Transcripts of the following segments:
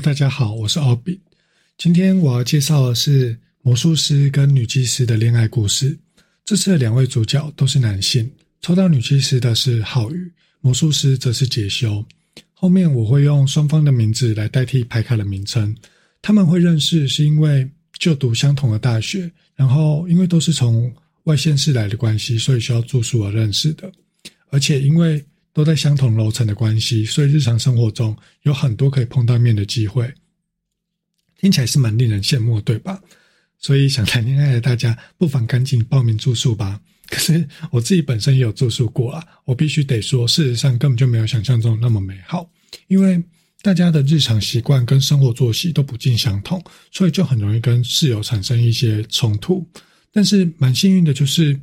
大家好，我是奥比。今天我要介绍的是魔术师跟女祭司的恋爱故事。这次的两位主角都是男性。抽到女祭司的是浩宇，魔术师则是杰修。后面我会用双方的名字来代替牌卡的名称。他们会认识是因为就读相同的大学，然后因为都是从外县市来的关系，所以需要住宿而认识的。而且因为都在相同楼层的关系，所以日常生活中有很多可以碰到面的机会，听起来是蛮令人羡慕，对吧？所以想谈恋爱的大家，不妨赶紧报名住宿吧。可是我自己本身也有住宿过啊，我必须得说，事实上根本就没有想象中那么美好，因为大家的日常习惯跟生活作息都不尽相同，所以就很容易跟室友产生一些冲突。但是蛮幸运的就是。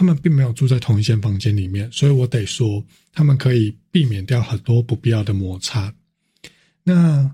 他们并没有住在同一间房间里面，所以我得说，他们可以避免掉很多不必要的摩擦。那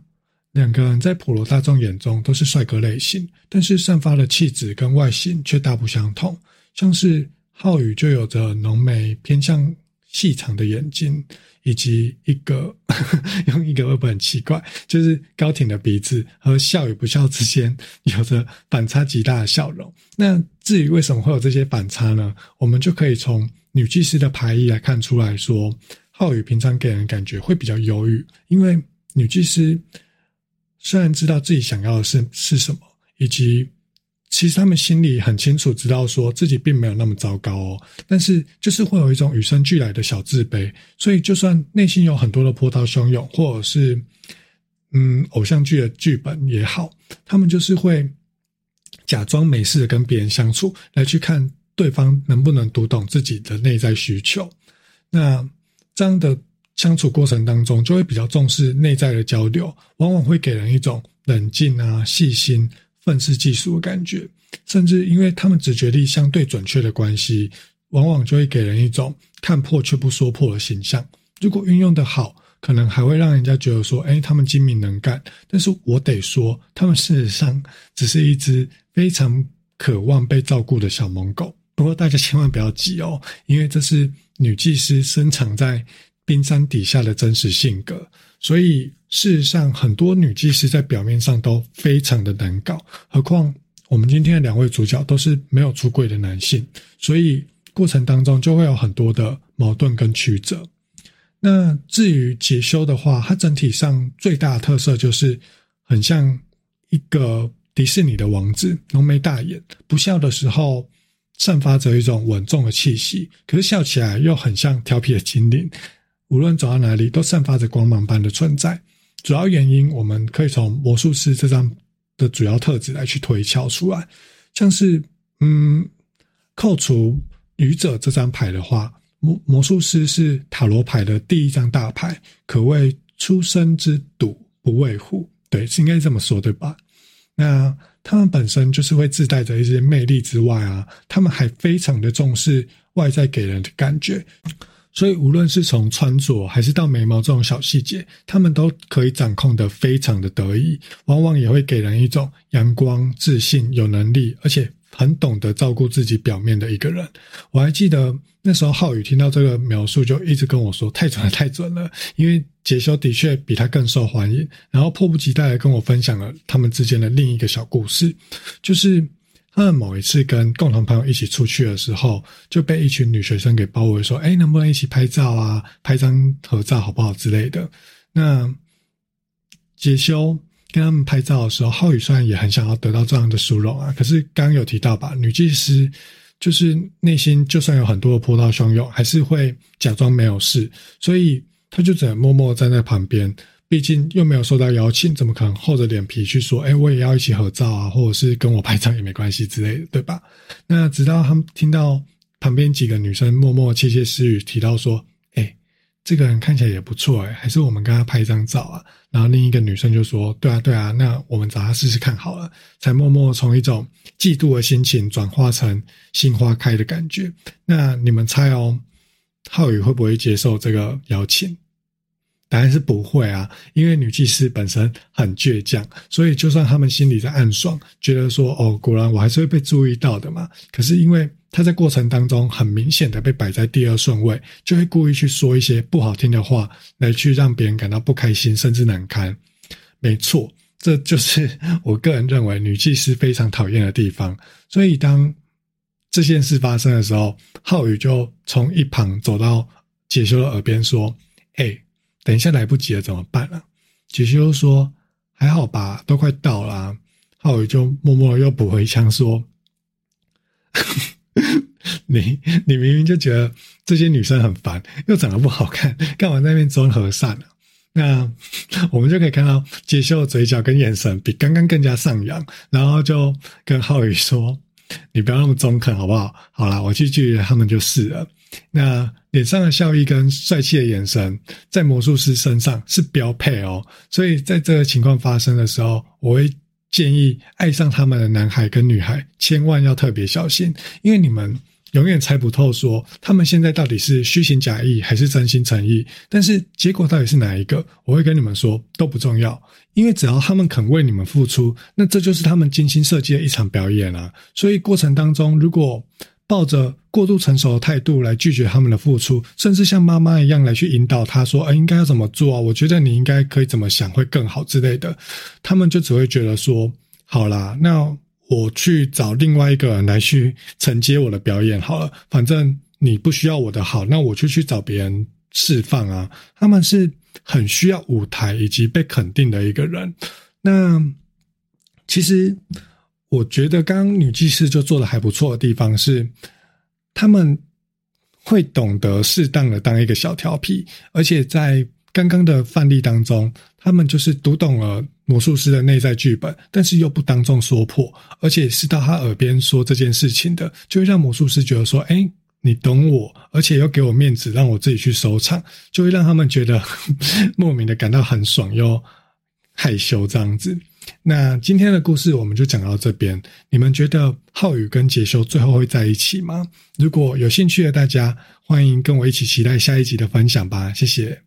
两个人在普罗大众眼中都是帅哥类型，但是散发的气质跟外形却大不相同。像是浩宇就有着浓眉、偏向细长的眼睛。以及一个 用一个会不会很奇怪，就是高挺的鼻子和笑与不笑之间有着反差极大的笑容。那至于为什么会有这些反差呢？我们就可以从女祭司的排异来看出来说，浩宇平常给人感觉会比较忧郁，因为女祭司虽然知道自己想要的是是什么，以及。其实他们心里很清楚，知道说自己并没有那么糟糕哦，但是就是会有一种与生俱来的小自卑，所以就算内心有很多的波涛汹涌，或者是嗯偶像剧的剧本也好，他们就是会假装没事的跟别人相处，来去看对方能不能读懂自己的内在需求。那这样的相处过程当中，就会比较重视内在的交流，往往会给人一种冷静啊、细心。愤世嫉俗的感觉，甚至因为他们直觉力相对准确的关系，往往就会给人一种看破却不说破的形象。如果运用的好，可能还会让人家觉得说：“哎，他们精明能干。”但是我得说，他们事实上只是一只非常渴望被照顾的小萌狗。不过大家千万不要急哦，因为这是女技师深藏在冰山底下的真实性格。所以，事实上，很多女技师在表面上都非常的难搞，何况我们今天的两位主角都是没有出柜的男性，所以过程当中就会有很多的矛盾跟曲折。那至于解修的话，它整体上最大的特色就是很像一个迪士尼的王子，浓眉大眼，不笑的时候散发着一种稳重的气息，可是笑起来又很像调皮的精灵。无论走到哪里，都散发着光芒般的存在。主要原因，我们可以从魔术师这张的主要特质来去推敲出来。像是，嗯，扣除愚者这张牌的话，魔魔术师是塔罗牌的第一张大牌，可谓出生之赌不畏虎。对，是应该这么说，对吧？那他们本身就是会自带着一些魅力之外啊，他们还非常的重视外在给人的感觉。所以，无论是从穿着还是到眉毛这种小细节，他们都可以掌控的非常的得意，往往也会给人一种阳光、自信、有能力，而且很懂得照顾自己表面的一个人。我还记得那时候浩宇听到这个描述，就一直跟我说：“太准了，太准了！”因为杰修的确比他更受欢迎，然后迫不及待的跟我分享了他们之间的另一个小故事，就是。他们某一次跟共同朋友一起出去的时候，就被一群女学生给包围，说：“哎，能不能一起拍照啊？拍张合照好不好之类的？”那杰修跟他们拍照的时候，浩宇虽然也很想要得到这样的殊荣啊，可是刚刚有提到吧，女技师就是内心就算有很多的波涛汹涌，还是会假装没有事，所以他就只能默默站在旁边。毕竟又没有受到邀请，怎么可能厚着脸皮去说？哎，我也要一起合照啊，或者是跟我拍照也没关系之类的，对吧？那直到他们听到旁边几个女生默默窃窃私语，提到说：“哎，这个人看起来也不错，哎，还是我们跟他拍一张照啊。”然后另一个女生就说：“对啊，对啊，那我们找他试试看好了。”才默默从一种嫉妒的心情转化成心花开的感觉。那你们猜哦，浩宇会不会接受这个邀请？答案是不会啊，因为女祭司本身很倔强，所以就算他们心里在暗爽，觉得说哦，果然我还是会被注意到的嘛。可是因为他在过程当中很明显的被摆在第二顺位，就会故意去说一些不好听的话，来去让别人感到不开心甚至难堪。没错，这就是 我个人认为女祭司非常讨厌的地方。所以当这件事发生的时候，浩宇就从一旁走到解修的耳边说：“哎，等一下来不及了，怎么办啊？”解修说：“还好吧，都快到了。”浩宇就默默又补回一枪说：“ 你你明明就觉得这些女生很烦，又长得不好看，干嘛在那边装和善呢？”那 我们就可以看到杰修的嘴角跟眼神比刚刚更加上扬，然后就跟浩宇说：“你不要那么中肯，好不好？好啦，我去拒绝他们就是了。”那脸上的笑意跟帅气的眼神，在魔术师身上是标配哦。所以在这个情况发生的时候，我会建议爱上他们的男孩跟女孩，千万要特别小心，因为你们。永远猜不透，说他们现在到底是虚情假意还是真心诚意。但是结果到底是哪一个，我会跟你们说都不重要，因为只要他们肯为你们付出，那这就是他们精心设计的一场表演啊。所以过程当中，如果抱着过度成熟的态度来拒绝他们的付出，甚至像妈妈一样来去引导他说：“哎，应该要怎么做啊？我觉得你应该可以怎么想会更好之类的。”他们就只会觉得说：“好啦，那。”我去找另外一个人来去承接我的表演好了，反正你不需要我的好，那我就去找别人释放啊。他们是很需要舞台以及被肯定的一个人。那其实我觉得刚刚女技师就做的还不错的地方是，他们会懂得适当的当一个小调皮，而且在。刚刚的范例当中，他们就是读懂了魔术师的内在剧本，但是又不当众说破，而且是到他耳边说这件事情的，就会让魔术师觉得说：“哎，你懂我，而且又给我面子，让我自己去收场，就会让他们觉得 莫名的感到很爽又害羞这样子。”那今天的故事我们就讲到这边，你们觉得浩宇跟杰修最后会在一起吗？如果有兴趣的大家，欢迎跟我一起期待下一集的分享吧，谢谢。